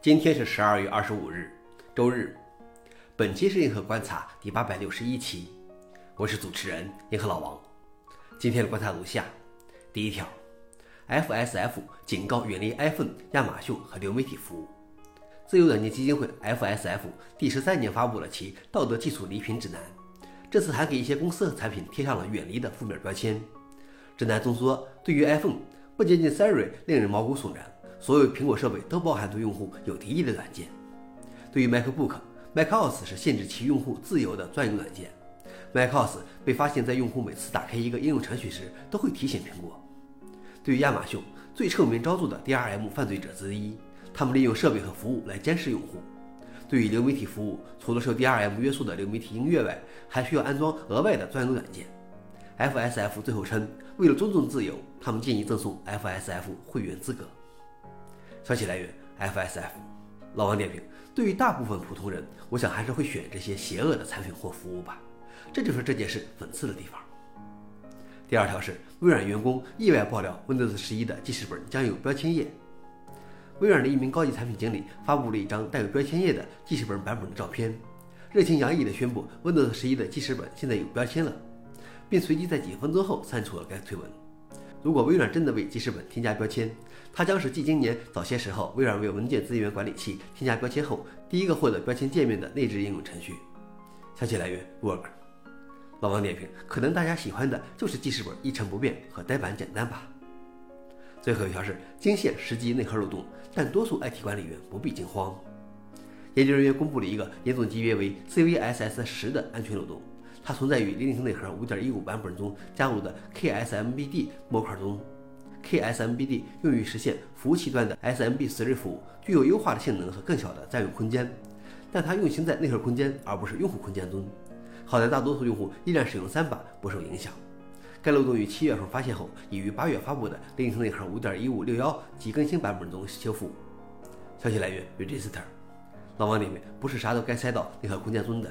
今天是十二月二十五日，周日。本期是银河观察第八百六十一期，我是主持人银河老王。今天的观察如下：第一条，FSF 警告远离 iPhone、亚马逊和流媒体服务。自由软件基金会 FSF 第十三年发布了其道德技术礼品指南，这次还给一些公司和产品贴上了远离的负面标签。指南中说，对于 iPhone，不仅仅 Siri 令人毛骨悚然。所有苹果设备都包含对用户有敌意的软件。对于 MacBook，macOS 是限制其用户自由的专用软件。macOS 被发现在用户每次打开一个应用程序时都会提醒苹果。对于亚马逊，最臭名昭著的 DRM 犯罪者之一，他们利用设备和服务来监视用户。对于流媒体服务，除了受 DRM 约束的流媒体音乐外，还需要安装额外的专用软件。FSF 最后称，为了尊重自由，他们建议赠送 FSF 会员资格。消息来源：FSF。老王点评：对于大部分普通人，我想还是会选这些邪恶的产品或服务吧。这就是这件事讽刺的地方。第二条是，微软员工意外爆料，Windows 十一的记事本将有标签页。微软的一名高级产品经理发布了一张带有标签页的记事本版本的照片，热情洋溢地宣布 Windows 十一的记事本现在有标签了，并随即在几分钟后删除了该推文。如果微软真的为记事本添加标签，它将是继今年早些时候微软为文件资源管理器添加标签后第一个获得标签界面的内置应用程序。消息来源：Work。老王点评：可能大家喜欢的就是记事本一成不变和呆板简单吧。最后一条是惊现十级内核漏洞，但多数 IT 管理员不必惊慌。研究人员公布了一个严重级别为 CVSS 十的安全漏洞。它存在于 Linux 内核5.15版本中加入的 KSMBD 模块中。KSMBD 用于实现服务器端的 SMB3 服务，具有优化的性能和更小的占用空间。但它运行在内核空间而不是用户空间中。好在大多数用户依然使用三把，不受影响。该漏洞于七月份发现后，已于八月发布的 Linux 内核5.15.61及更新版本中修复。消息来源：Register。老王里面不是啥都该塞到内核空间中的。